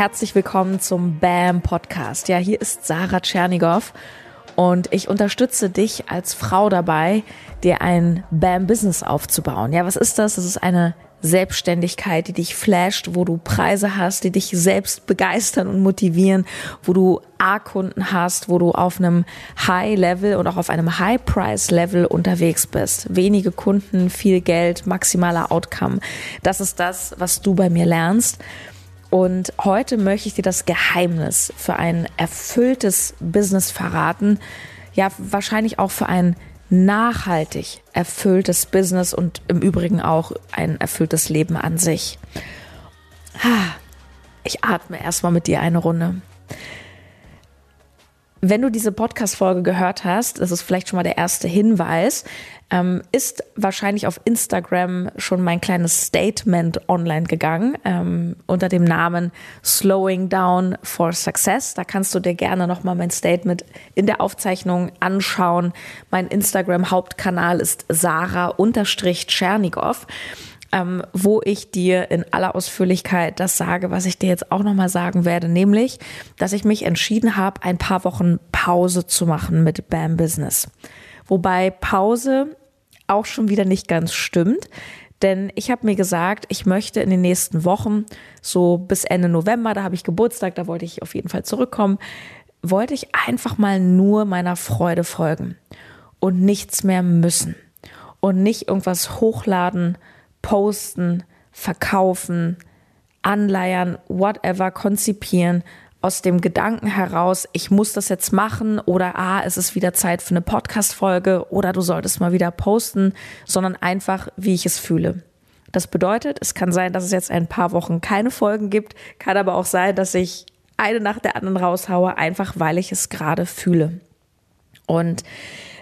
Herzlich willkommen zum BAM Podcast. Ja, hier ist Sarah Tschernigow und ich unterstütze dich als Frau dabei, dir ein BAM Business aufzubauen. Ja, was ist das? Das ist eine Selbstständigkeit, die dich flasht, wo du Preise hast, die dich selbst begeistern und motivieren, wo du A-Kunden hast, wo du auf einem High-Level und auch auf einem High-Price-Level unterwegs bist. Wenige Kunden, viel Geld, maximaler Outcome. Das ist das, was du bei mir lernst. Und heute möchte ich dir das Geheimnis für ein erfülltes Business verraten. Ja, wahrscheinlich auch für ein nachhaltig erfülltes Business und im Übrigen auch ein erfülltes Leben an sich. Ich atme erstmal mit dir eine Runde. Wenn du diese Podcast-Folge gehört hast, das ist vielleicht schon mal der erste Hinweis, ähm, ist wahrscheinlich auf Instagram schon mein kleines Statement online gegangen ähm, unter dem Namen Slowing Down for Success. Da kannst du dir gerne nochmal mein Statement in der Aufzeichnung anschauen. Mein Instagram-Hauptkanal ist Sarah-Tschernigow ähm, wo ich dir in aller Ausführlichkeit das sage, was ich dir jetzt auch nochmal sagen werde, nämlich, dass ich mich entschieden habe, ein paar Wochen Pause zu machen mit BAM Business. Wobei Pause auch schon wieder nicht ganz stimmt. Denn ich habe mir gesagt, ich möchte in den nächsten Wochen, so bis Ende November, da habe ich Geburtstag, da wollte ich auf jeden Fall zurückkommen, wollte ich einfach mal nur meiner Freude folgen und nichts mehr müssen und nicht irgendwas hochladen, posten, verkaufen, anleiern, whatever, konzipieren, aus dem Gedanken heraus, ich muss das jetzt machen oder ah, es ist wieder Zeit für eine Podcast-Folge oder du solltest mal wieder posten, sondern einfach, wie ich es fühle. Das bedeutet, es kann sein, dass es jetzt ein paar Wochen keine Folgen gibt, kann aber auch sein, dass ich eine nach der anderen raushaue, einfach weil ich es gerade fühle. Und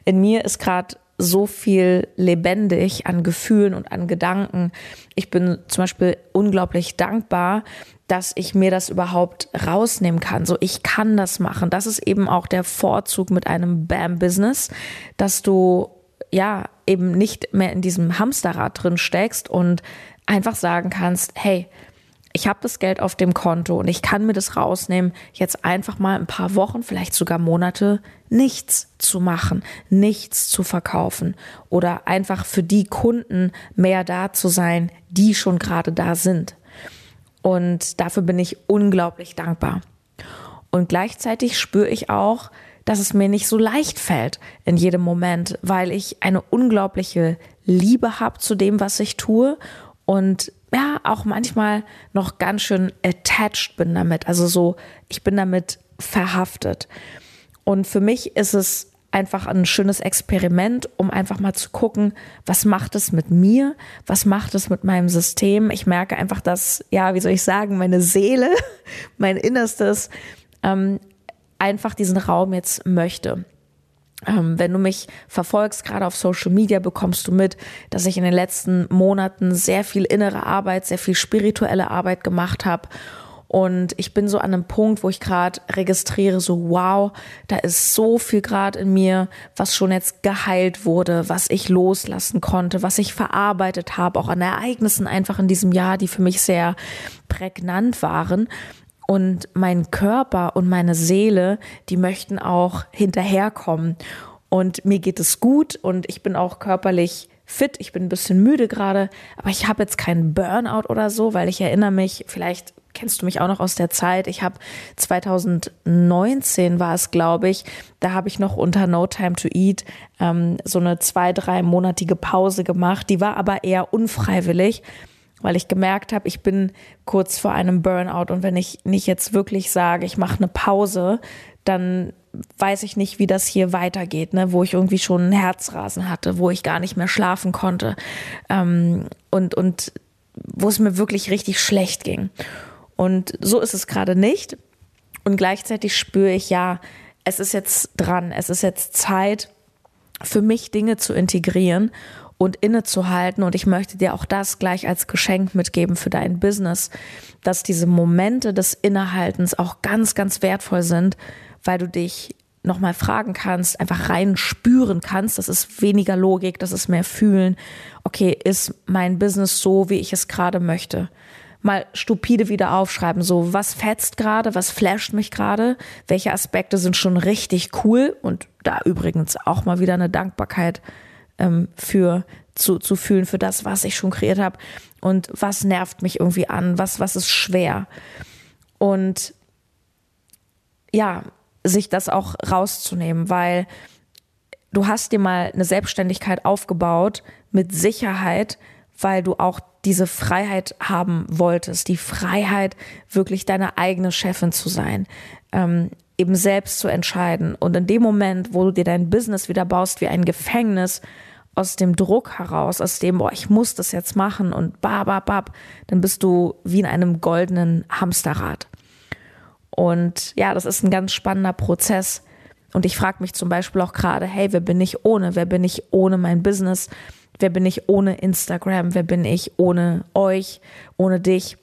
in mir ist gerade so viel lebendig an Gefühlen und an Gedanken. Ich bin zum Beispiel unglaublich dankbar, dass ich mir das überhaupt rausnehmen kann. So, ich kann das machen. Das ist eben auch der Vorzug mit einem BAM-Business, dass du ja eben nicht mehr in diesem Hamsterrad drin steckst und einfach sagen kannst, hey, ich habe das Geld auf dem Konto und ich kann mir das rausnehmen, jetzt einfach mal ein paar Wochen, vielleicht sogar Monate nichts zu machen, nichts zu verkaufen oder einfach für die Kunden mehr da zu sein, die schon gerade da sind. Und dafür bin ich unglaublich dankbar. Und gleichzeitig spüre ich auch, dass es mir nicht so leicht fällt in jedem Moment, weil ich eine unglaubliche Liebe habe zu dem, was ich tue und ja, auch manchmal noch ganz schön attached bin damit. Also so, ich bin damit verhaftet. Und für mich ist es einfach ein schönes Experiment, um einfach mal zu gucken, was macht es mit mir, was macht es mit meinem System. Ich merke einfach, dass, ja, wie soll ich sagen, meine Seele, mein Innerstes ähm, einfach diesen Raum jetzt möchte. Ähm, wenn du mich verfolgst, gerade auf Social Media, bekommst du mit, dass ich in den letzten Monaten sehr viel innere Arbeit, sehr viel spirituelle Arbeit gemacht habe. Und ich bin so an einem Punkt, wo ich gerade registriere, so wow, da ist so viel gerade in mir, was schon jetzt geheilt wurde, was ich loslassen konnte, was ich verarbeitet habe, auch an Ereignissen einfach in diesem Jahr, die für mich sehr prägnant waren. Und mein Körper und meine Seele, die möchten auch hinterherkommen. Und mir geht es gut und ich bin auch körperlich fit. Ich bin ein bisschen müde gerade, aber ich habe jetzt keinen Burnout oder so, weil ich erinnere mich, vielleicht kennst du mich auch noch aus der Zeit. Ich habe 2019 war es, glaube ich, da habe ich noch unter No Time to Eat ähm, so eine zwei, drei monatige Pause gemacht. Die war aber eher unfreiwillig weil ich gemerkt habe, ich bin kurz vor einem Burnout und wenn ich nicht jetzt wirklich sage, ich mache eine Pause, dann weiß ich nicht, wie das hier weitergeht, ne? wo ich irgendwie schon ein Herzrasen hatte, wo ich gar nicht mehr schlafen konnte ähm, und, und wo es mir wirklich richtig schlecht ging. Und so ist es gerade nicht. Und gleichzeitig spüre ich, ja, es ist jetzt dran, es ist jetzt Zeit, für mich Dinge zu integrieren und innezuhalten. Und ich möchte dir auch das gleich als Geschenk mitgeben für dein Business, dass diese Momente des Innehaltens auch ganz, ganz wertvoll sind, weil du dich nochmal fragen kannst, einfach rein spüren kannst. Das ist weniger Logik, das ist mehr fühlen. Okay, ist mein Business so, wie ich es gerade möchte? mal stupide wieder aufschreiben. So, was fetzt gerade, was flasht mich gerade, welche Aspekte sind schon richtig cool und da übrigens auch mal wieder eine Dankbarkeit ähm, für zu, zu fühlen für das, was ich schon kreiert habe und was nervt mich irgendwie an, was, was ist schwer. Und ja, sich das auch rauszunehmen, weil du hast dir mal eine Selbstständigkeit aufgebaut mit Sicherheit, weil du auch diese Freiheit haben wolltest, die Freiheit, wirklich deine eigene Chefin zu sein, ähm, eben selbst zu entscheiden. Und in dem Moment, wo du dir dein Business wieder baust wie ein Gefängnis, aus dem Druck heraus, aus dem, boah, ich muss das jetzt machen und bababab, dann bist du wie in einem goldenen Hamsterrad. Und ja, das ist ein ganz spannender Prozess. Und ich frage mich zum Beispiel auch gerade, hey, wer bin ich ohne? Wer bin ich ohne mein Business? Wer bin ich ohne Instagram? Wer bin ich ohne euch, ohne dich?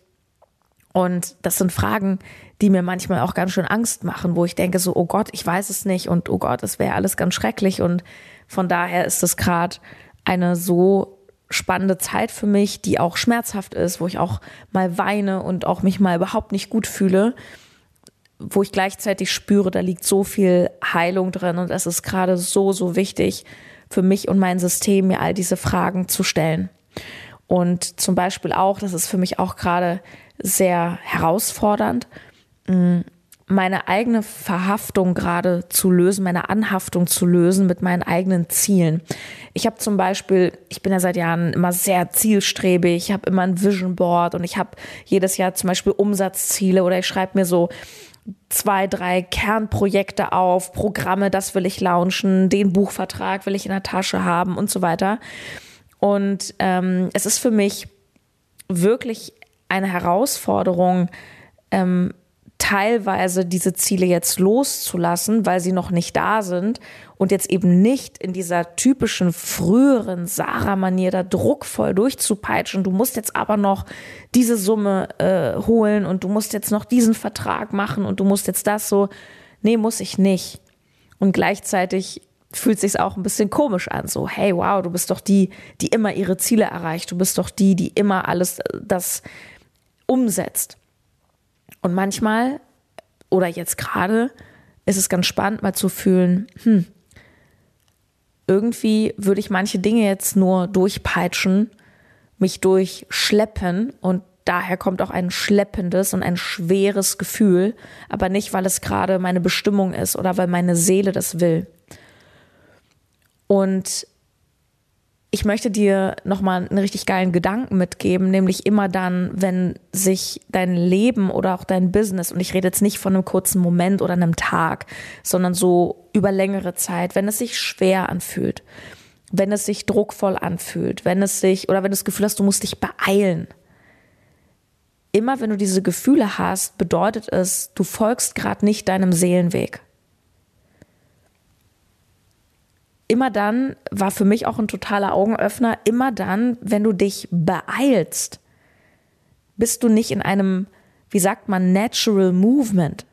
Und das sind Fragen, die mir manchmal auch ganz schön Angst machen, wo ich denke so, oh Gott, ich weiß es nicht und oh Gott, es wäre alles ganz schrecklich. Und von daher ist es gerade eine so spannende Zeit für mich, die auch schmerzhaft ist, wo ich auch mal weine und auch mich mal überhaupt nicht gut fühle, wo ich gleichzeitig spüre, da liegt so viel Heilung drin und es ist gerade so, so wichtig, für mich und mein System, mir all diese Fragen zu stellen. Und zum Beispiel auch, das ist für mich auch gerade sehr herausfordernd, meine eigene Verhaftung gerade zu lösen, meine Anhaftung zu lösen mit meinen eigenen Zielen. Ich habe zum Beispiel, ich bin ja seit Jahren immer sehr zielstrebig, ich habe immer ein Vision Board und ich habe jedes Jahr zum Beispiel Umsatzziele oder ich schreibe mir so zwei, drei Kernprojekte auf, Programme, das will ich launchen, den Buchvertrag will ich in der Tasche haben und so weiter. Und ähm, es ist für mich wirklich eine Herausforderung, ähm, teilweise diese Ziele jetzt loszulassen, weil sie noch nicht da sind und jetzt eben nicht in dieser typischen früheren Sarah-Manier da druckvoll durchzupeitschen. Du musst jetzt aber noch diese Summe äh, holen und du musst jetzt noch diesen Vertrag machen und du musst jetzt das so. Nee, muss ich nicht. Und gleichzeitig fühlt sich auch ein bisschen komisch an. So, hey, wow, du bist doch die, die immer ihre Ziele erreicht. Du bist doch die, die immer alles äh, das umsetzt. Und manchmal oder jetzt gerade ist es ganz spannend, mal zu fühlen, hm, irgendwie würde ich manche Dinge jetzt nur durchpeitschen, mich durchschleppen und daher kommt auch ein schleppendes und ein schweres Gefühl, aber nicht, weil es gerade meine Bestimmung ist oder weil meine Seele das will. Und ich möchte dir nochmal einen richtig geilen Gedanken mitgeben, nämlich immer dann, wenn sich dein Leben oder auch dein Business, und ich rede jetzt nicht von einem kurzen Moment oder einem Tag, sondern so über längere Zeit, wenn es sich schwer anfühlt, wenn es sich druckvoll anfühlt, wenn es sich, oder wenn du das Gefühl hast, du musst dich beeilen. Immer wenn du diese Gefühle hast, bedeutet es, du folgst gerade nicht deinem Seelenweg. Immer dann, war für mich auch ein totaler Augenöffner, immer dann, wenn du dich beeilst, bist du nicht in einem, wie sagt man, natural movement.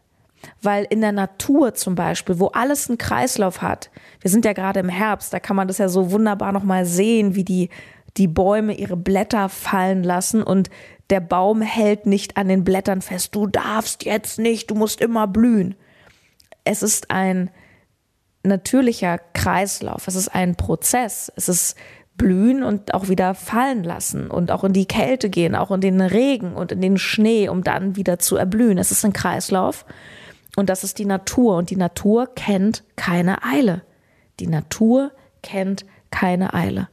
Weil in der Natur zum Beispiel, wo alles einen Kreislauf hat, wir sind ja gerade im Herbst, da kann man das ja so wunderbar nochmal sehen, wie die, die Bäume ihre Blätter fallen lassen und der Baum hält nicht an den Blättern fest. Du darfst jetzt nicht, du musst immer blühen. Es ist ein natürlicher Kreislauf. Es ist ein Prozess. Es ist blühen und auch wieder fallen lassen und auch in die Kälte gehen, auch in den Regen und in den Schnee, um dann wieder zu erblühen. Es ist ein Kreislauf und das ist die Natur und die Natur kennt keine Eile. Die Natur kennt keine Eile.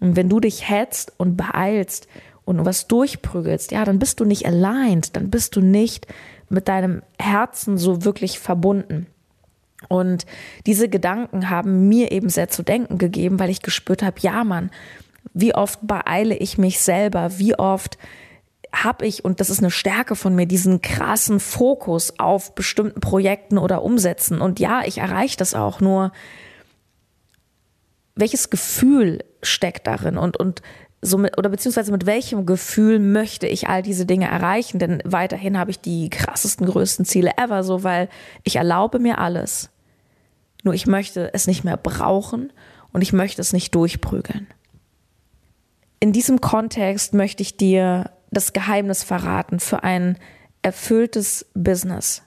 Und wenn du dich hetzt und beeilst und was durchprügelst, ja, dann bist du nicht aligned, dann bist du nicht mit deinem Herzen so wirklich verbunden. Und diese Gedanken haben mir eben sehr zu denken gegeben, weil ich gespürt habe, ja Mann, wie oft beeile ich mich selber, wie oft habe ich, und das ist eine Stärke von mir, diesen krassen Fokus auf bestimmten Projekten oder Umsätzen. Und ja, ich erreiche das auch, nur welches Gefühl steckt darin und, und so oder beziehungsweise mit welchem Gefühl möchte ich all diese Dinge erreichen? Denn weiterhin habe ich die krassesten, größten Ziele ever, so weil ich erlaube mir alles. Nur ich möchte es nicht mehr brauchen und ich möchte es nicht durchprügeln. In diesem Kontext möchte ich dir das Geheimnis verraten für ein erfülltes Business.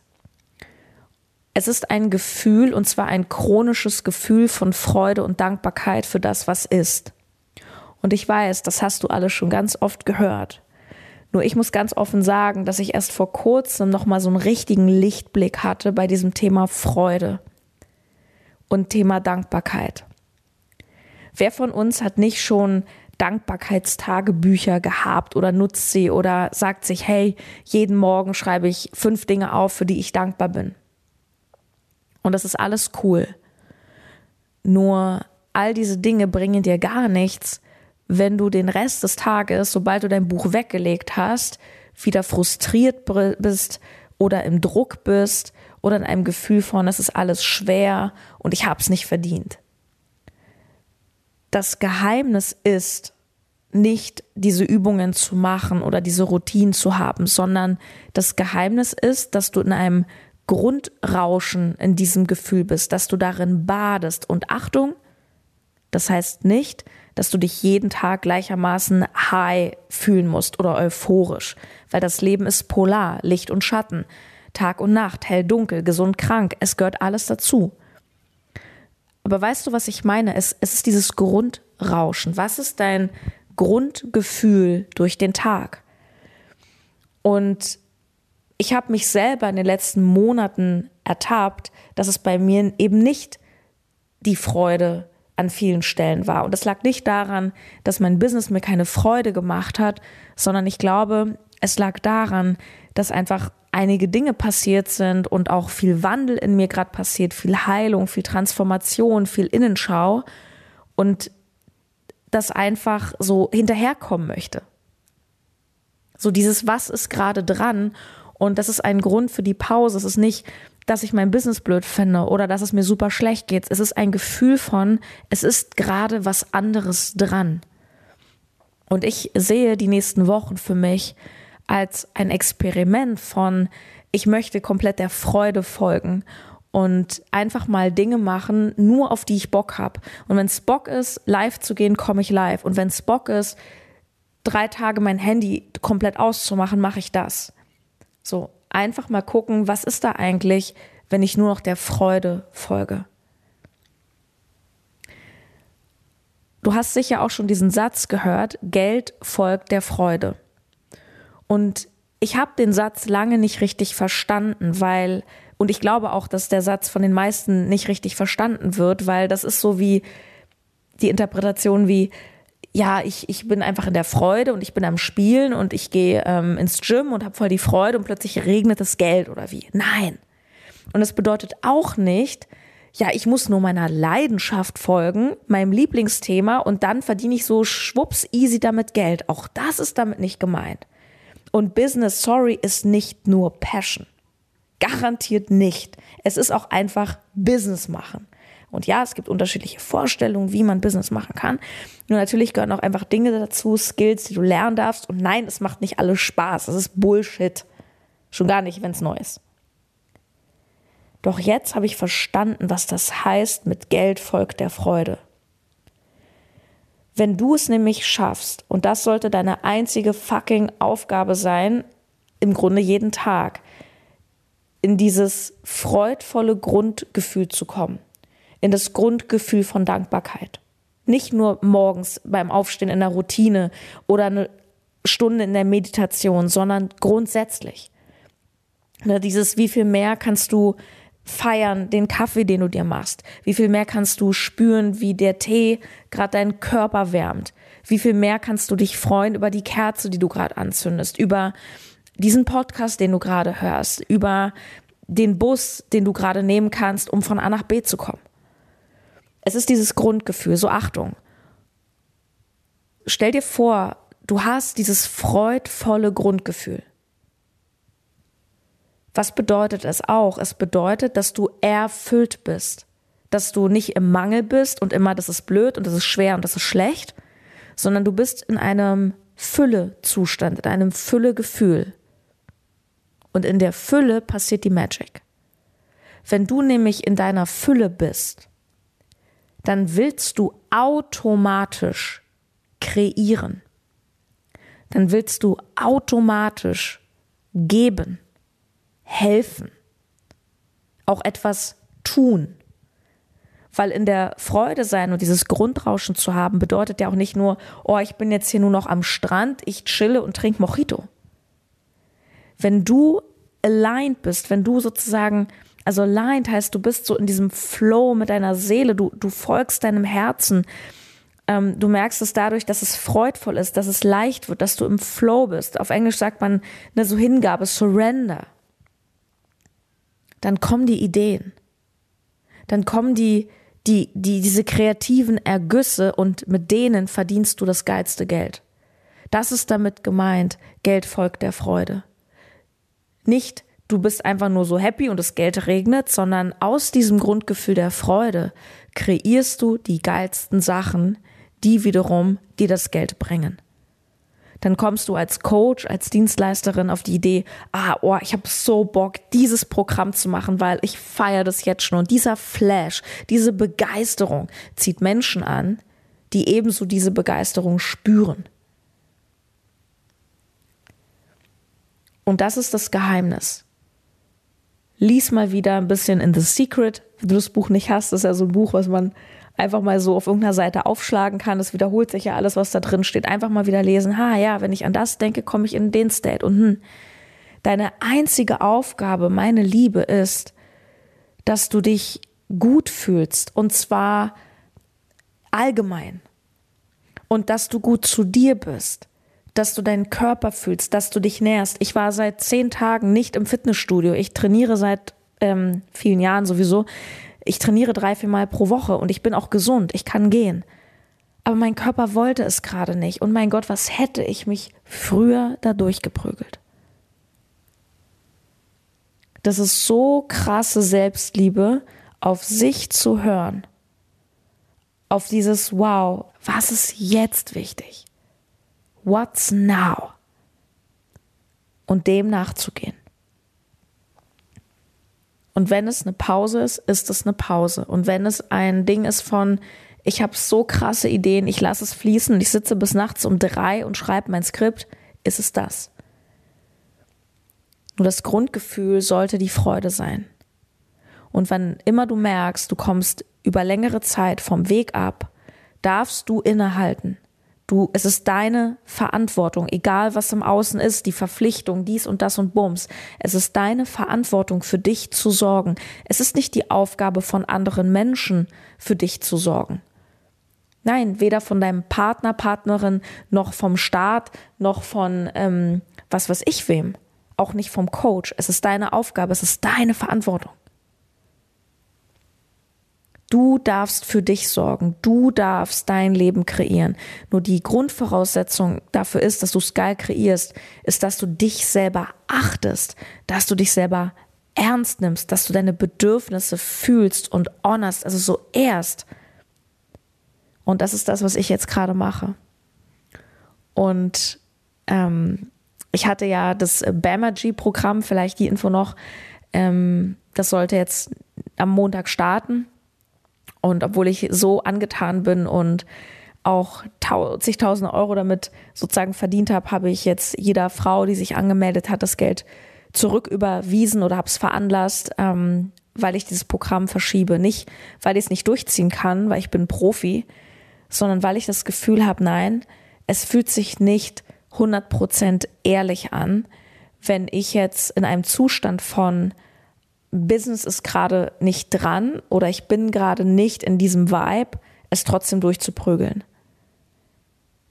Es ist ein Gefühl, und zwar ein chronisches Gefühl von Freude und Dankbarkeit für das, was ist. Und ich weiß, das hast du alle schon ganz oft gehört. Nur ich muss ganz offen sagen, dass ich erst vor kurzem nochmal so einen richtigen Lichtblick hatte bei diesem Thema Freude und Thema Dankbarkeit. Wer von uns hat nicht schon Dankbarkeitstagebücher gehabt oder nutzt sie oder sagt sich, hey, jeden Morgen schreibe ich fünf Dinge auf, für die ich dankbar bin. Und das ist alles cool. Nur all diese Dinge bringen dir gar nichts, wenn du den Rest des Tages, sobald du dein Buch weggelegt hast, wieder frustriert bist oder im Druck bist oder in einem Gefühl von, es ist alles schwer und ich habe es nicht verdient. Das Geheimnis ist nicht diese Übungen zu machen oder diese Routinen zu haben, sondern das Geheimnis ist, dass du in einem Grundrauschen in diesem Gefühl bist, dass du darin badest. Und Achtung, das heißt nicht, dass du dich jeden Tag gleichermaßen high fühlen musst oder euphorisch, weil das Leben ist polar, Licht und Schatten, Tag und Nacht, hell, dunkel, gesund, krank, es gehört alles dazu. Aber weißt du, was ich meine? Es, es ist dieses Grundrauschen. Was ist dein Grundgefühl durch den Tag? Und ich habe mich selber in den letzten Monaten ertappt, dass es bei mir eben nicht die Freude an vielen Stellen war. Und das lag nicht daran, dass mein Business mir keine Freude gemacht hat, sondern ich glaube, es lag daran, dass einfach einige Dinge passiert sind und auch viel Wandel in mir gerade passiert, viel Heilung, viel Transformation, viel Innenschau und das einfach so hinterherkommen möchte. So dieses, was ist gerade dran? Und das ist ein Grund für die Pause. Es ist nicht, dass ich mein Business blöd finde oder dass es mir super schlecht geht. Es ist ein Gefühl von, es ist gerade was anderes dran. Und ich sehe die nächsten Wochen für mich als ein Experiment von, ich möchte komplett der Freude folgen und einfach mal Dinge machen, nur auf die ich Bock habe. Und wenn es Bock ist, live zu gehen, komme ich live. Und wenn es Bock ist, drei Tage mein Handy komplett auszumachen, mache ich das. So, einfach mal gucken, was ist da eigentlich, wenn ich nur noch der Freude folge. Du hast sicher auch schon diesen Satz gehört, Geld folgt der Freude. Und ich habe den Satz lange nicht richtig verstanden, weil, und ich glaube auch, dass der Satz von den meisten nicht richtig verstanden wird, weil das ist so wie die Interpretation wie, ja, ich, ich bin einfach in der Freude und ich bin am Spielen und ich gehe ähm, ins Gym und habe voll die Freude und plötzlich regnet das Geld oder wie. Nein. Und es bedeutet auch nicht, ja, ich muss nur meiner Leidenschaft folgen, meinem Lieblingsthema und dann verdiene ich so schwupps easy damit Geld. Auch das ist damit nicht gemeint. Und Business, sorry, ist nicht nur Passion. Garantiert nicht. Es ist auch einfach Business machen. Und ja, es gibt unterschiedliche Vorstellungen, wie man Business machen kann. Nur natürlich gehören auch einfach Dinge dazu, Skills, die du lernen darfst. Und nein, es macht nicht alles Spaß. Das ist Bullshit. Schon gar nicht, wenn es neu ist. Doch jetzt habe ich verstanden, was das heißt, mit Geld folgt der Freude. Wenn du es nämlich schaffst, und das sollte deine einzige fucking Aufgabe sein, im Grunde jeden Tag, in dieses freudvolle Grundgefühl zu kommen, in das Grundgefühl von Dankbarkeit. Nicht nur morgens beim Aufstehen in der Routine oder eine Stunde in der Meditation, sondern grundsätzlich. Ne, dieses, wie viel mehr kannst du feiern, den Kaffee, den du dir machst? Wie viel mehr kannst du spüren, wie der Tee gerade deinen Körper wärmt? Wie viel mehr kannst du dich freuen über die Kerze, die du gerade anzündest, über diesen Podcast, den du gerade hörst, über den Bus, den du gerade nehmen kannst, um von A nach B zu kommen? Es ist dieses Grundgefühl, so Achtung. Stell dir vor, du hast dieses freudvolle Grundgefühl. Was bedeutet es auch? Es bedeutet, dass du erfüllt bist. Dass du nicht im Mangel bist und immer, das ist blöd und das ist schwer und das ist schlecht, sondern du bist in einem Fülle-Zustand, in einem Fülle-Gefühl. Und in der Fülle passiert die Magic. Wenn du nämlich in deiner Fülle bist, dann willst du automatisch kreieren. dann willst du automatisch geben, helfen, auch etwas tun. Weil in der Freude sein und dieses Grundrauschen zu haben, bedeutet ja auch nicht nur, oh, ich bin jetzt hier nur noch am Strand, ich chille und trinke Mojito. Wenn du aligned bist, wenn du sozusagen, also aligned heißt, du bist so in diesem Flow mit deiner Seele, du, du folgst deinem Herzen, ähm, du merkst es dadurch, dass es freudvoll ist, dass es leicht wird, dass du im Flow bist. Auf Englisch sagt man ne, so Hingabe, Surrender. Dann kommen die Ideen. Dann kommen die, die, die, diese kreativen Ergüsse und mit denen verdienst du das geilste Geld. Das ist damit gemeint, Geld folgt der Freude. Nicht, du bist einfach nur so happy und das Geld regnet, sondern aus diesem Grundgefühl der Freude kreierst du die geilsten Sachen, die wiederum dir das Geld bringen. Dann kommst du als Coach, als Dienstleisterin auf die Idee, ah, oh, ich habe so Bock, dieses Programm zu machen, weil ich feiere das jetzt schon. Und dieser Flash, diese Begeisterung zieht Menschen an, die ebenso diese Begeisterung spüren. Und das ist das Geheimnis. Lies mal wieder ein bisschen in The Secret. Wenn du das Buch nicht hast, das ist ja so ein Buch, was man einfach mal so auf irgendeiner Seite aufschlagen kann. Es wiederholt sich ja alles, was da drin steht. Einfach mal wieder lesen. Ha, ja, wenn ich an das denke, komme ich in den State. Und hm, deine einzige Aufgabe, meine Liebe, ist, dass du dich gut fühlst. Und zwar allgemein. Und dass du gut zu dir bist. Dass du deinen Körper fühlst, dass du dich nährst. Ich war seit zehn Tagen nicht im Fitnessstudio. Ich trainiere seit ähm, vielen Jahren sowieso ich trainiere drei, vier Mal pro Woche und ich bin auch gesund, ich kann gehen. Aber mein Körper wollte es gerade nicht. Und mein Gott, was hätte ich mich früher da durchgeprügelt? Das ist so krasse Selbstliebe, auf sich zu hören. Auf dieses Wow, was ist jetzt wichtig? What's now? Und dem nachzugehen. Und wenn es eine Pause ist, ist es eine Pause. Und wenn es ein Ding ist von, ich habe so krasse Ideen, ich lasse es fließen ich sitze bis nachts um drei und schreibe mein Skript, ist es das. Nur das Grundgefühl sollte die Freude sein. Und wenn immer du merkst, du kommst über längere Zeit vom Weg ab, darfst du innehalten Du, es ist deine Verantwortung, egal was im Außen ist, die Verpflichtung, dies und das und Bums. Es ist deine Verantwortung, für dich zu sorgen. Es ist nicht die Aufgabe von anderen Menschen, für dich zu sorgen. Nein, weder von deinem Partner, Partnerin, noch vom Staat, noch von ähm, was weiß ich wem. Auch nicht vom Coach. Es ist deine Aufgabe, es ist deine Verantwortung. Du darfst für dich sorgen. Du darfst dein Leben kreieren. Nur die Grundvoraussetzung dafür ist, dass du es geil kreierst, ist, dass du dich selber achtest, dass du dich selber ernst nimmst, dass du deine Bedürfnisse fühlst und honorst, also so erst. Und das ist das, was ich jetzt gerade mache. Und ähm, ich hatte ja das Bamagy-Programm, vielleicht die Info noch. Ähm, das sollte jetzt am Montag starten. Und obwohl ich so angetan bin und auch zigtausende Euro damit sozusagen verdient habe, habe ich jetzt jeder Frau, die sich angemeldet hat, das Geld zurücküberwiesen oder habe es veranlasst, ähm, weil ich dieses Programm verschiebe. Nicht, weil ich es nicht durchziehen kann, weil ich bin Profi, sondern weil ich das Gefühl habe, nein, es fühlt sich nicht 100% ehrlich an, wenn ich jetzt in einem Zustand von Business ist gerade nicht dran oder ich bin gerade nicht in diesem Vibe, es trotzdem durchzuprügeln.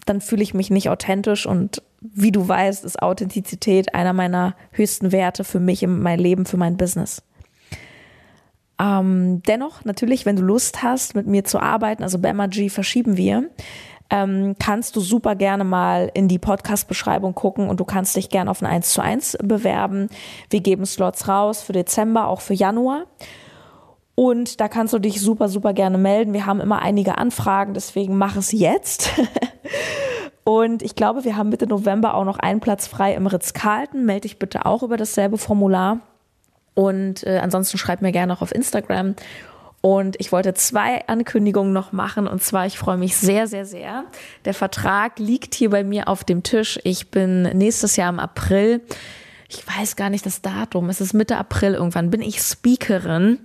Dann fühle ich mich nicht authentisch und wie du weißt, ist Authentizität einer meiner höchsten Werte für mich in mein Leben, für mein Business. Ähm, dennoch, natürlich, wenn du Lust hast, mit mir zu arbeiten, also Bamagy verschieben wir, ähm, kannst du super gerne mal in die Podcast-Beschreibung gucken und du kannst dich gerne auf ein 1 zu 1 bewerben. Wir geben Slots raus für Dezember, auch für Januar. Und da kannst du dich super, super gerne melden. Wir haben immer einige Anfragen, deswegen mach es jetzt. Und ich glaube, wir haben Mitte November auch noch einen Platz frei im Ritz-Carlton. Melde dich bitte auch über dasselbe Formular. Und äh, ansonsten schreib mir gerne auch auf Instagram. Und ich wollte zwei Ankündigungen noch machen. Und zwar, ich freue mich sehr, sehr, sehr. Der Vertrag liegt hier bei mir auf dem Tisch. Ich bin nächstes Jahr im April. Ich weiß gar nicht das Datum. Es ist Mitte April irgendwann. Bin ich Speakerin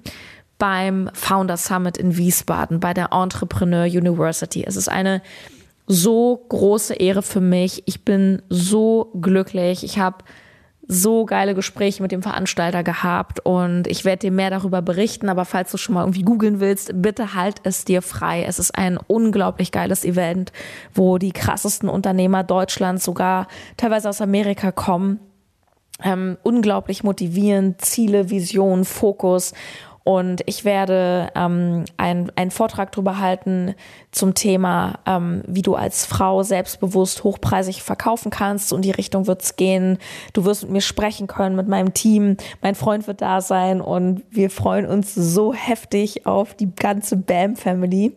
beim Founder Summit in Wiesbaden bei der Entrepreneur University. Es ist eine so große Ehre für mich. Ich bin so glücklich. Ich habe so geile Gespräche mit dem Veranstalter gehabt und ich werde dir mehr darüber berichten, aber falls du schon mal irgendwie googeln willst, bitte halt es dir frei. Es ist ein unglaublich geiles Event, wo die krassesten Unternehmer Deutschlands, sogar teilweise aus Amerika kommen. Ähm, unglaublich motivierend, Ziele, Vision, Fokus und ich werde ähm, ein, einen Vortrag darüber halten zum Thema, ähm, wie du als Frau selbstbewusst hochpreisig verkaufen kannst. Und die Richtung wird es gehen. Du wirst mit mir sprechen können, mit meinem Team. Mein Freund wird da sein und wir freuen uns so heftig auf die ganze BAM-Family.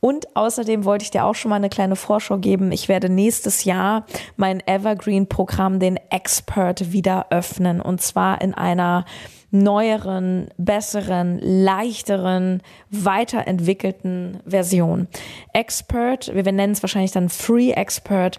Und außerdem wollte ich dir auch schon mal eine kleine Vorschau geben. Ich werde nächstes Jahr mein Evergreen-Programm, den Expert, wieder öffnen. Und zwar in einer neueren, besseren, leichteren, weiterentwickelten Version. Expert, wir nennen es wahrscheinlich dann Free Expert,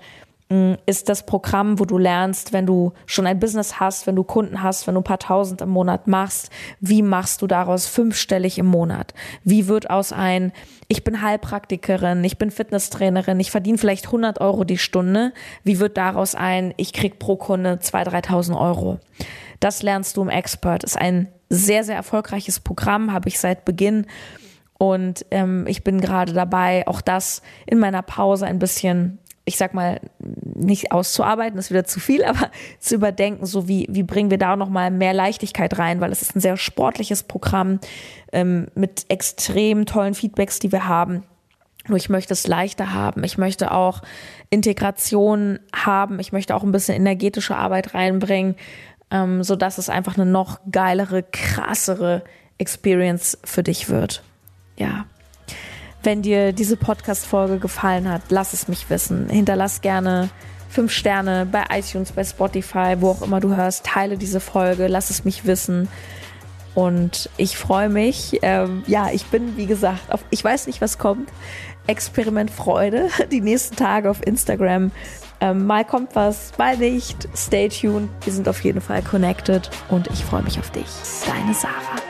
mm, ist das Programm, wo du lernst, wenn du schon ein Business hast, wenn du Kunden hast, wenn du ein paar tausend im Monat machst, wie machst du daraus fünfstellig im Monat? Wie wird aus ein, ich bin Heilpraktikerin, ich bin Fitnesstrainerin, ich verdiene vielleicht 100 Euro die Stunde, wie wird daraus ein, ich krieg pro Kunde 2.000, 3.000 Euro? Das lernst du im Expert. Ist ein sehr, sehr erfolgreiches Programm, habe ich seit Beginn. Und ähm, ich bin gerade dabei, auch das in meiner Pause ein bisschen, ich sag mal, nicht auszuarbeiten, ist wieder zu viel, aber zu überdenken, so wie, wie bringen wir da nochmal mehr Leichtigkeit rein, weil es ist ein sehr sportliches Programm ähm, mit extrem tollen Feedbacks, die wir haben. Nur ich möchte es leichter haben. Ich möchte auch Integration haben. Ich möchte auch ein bisschen energetische Arbeit reinbringen ähm, sodass es einfach eine noch geilere, krassere Experience für dich wird. Ja. Wenn dir diese Podcast-Folge gefallen hat, lass es mich wissen. Hinterlass gerne fünf Sterne bei iTunes, bei Spotify, wo auch immer du hörst. Teile diese Folge, lass es mich wissen. Und ich freue mich. Ähm, ja, ich bin, wie gesagt, auf, ich weiß nicht, was kommt. Experiment Freude, die nächsten Tage auf Instagram ähm, mal kommt was, mal nicht. Stay tuned. Wir sind auf jeden Fall connected und ich freue mich auf dich. Deine Sarah.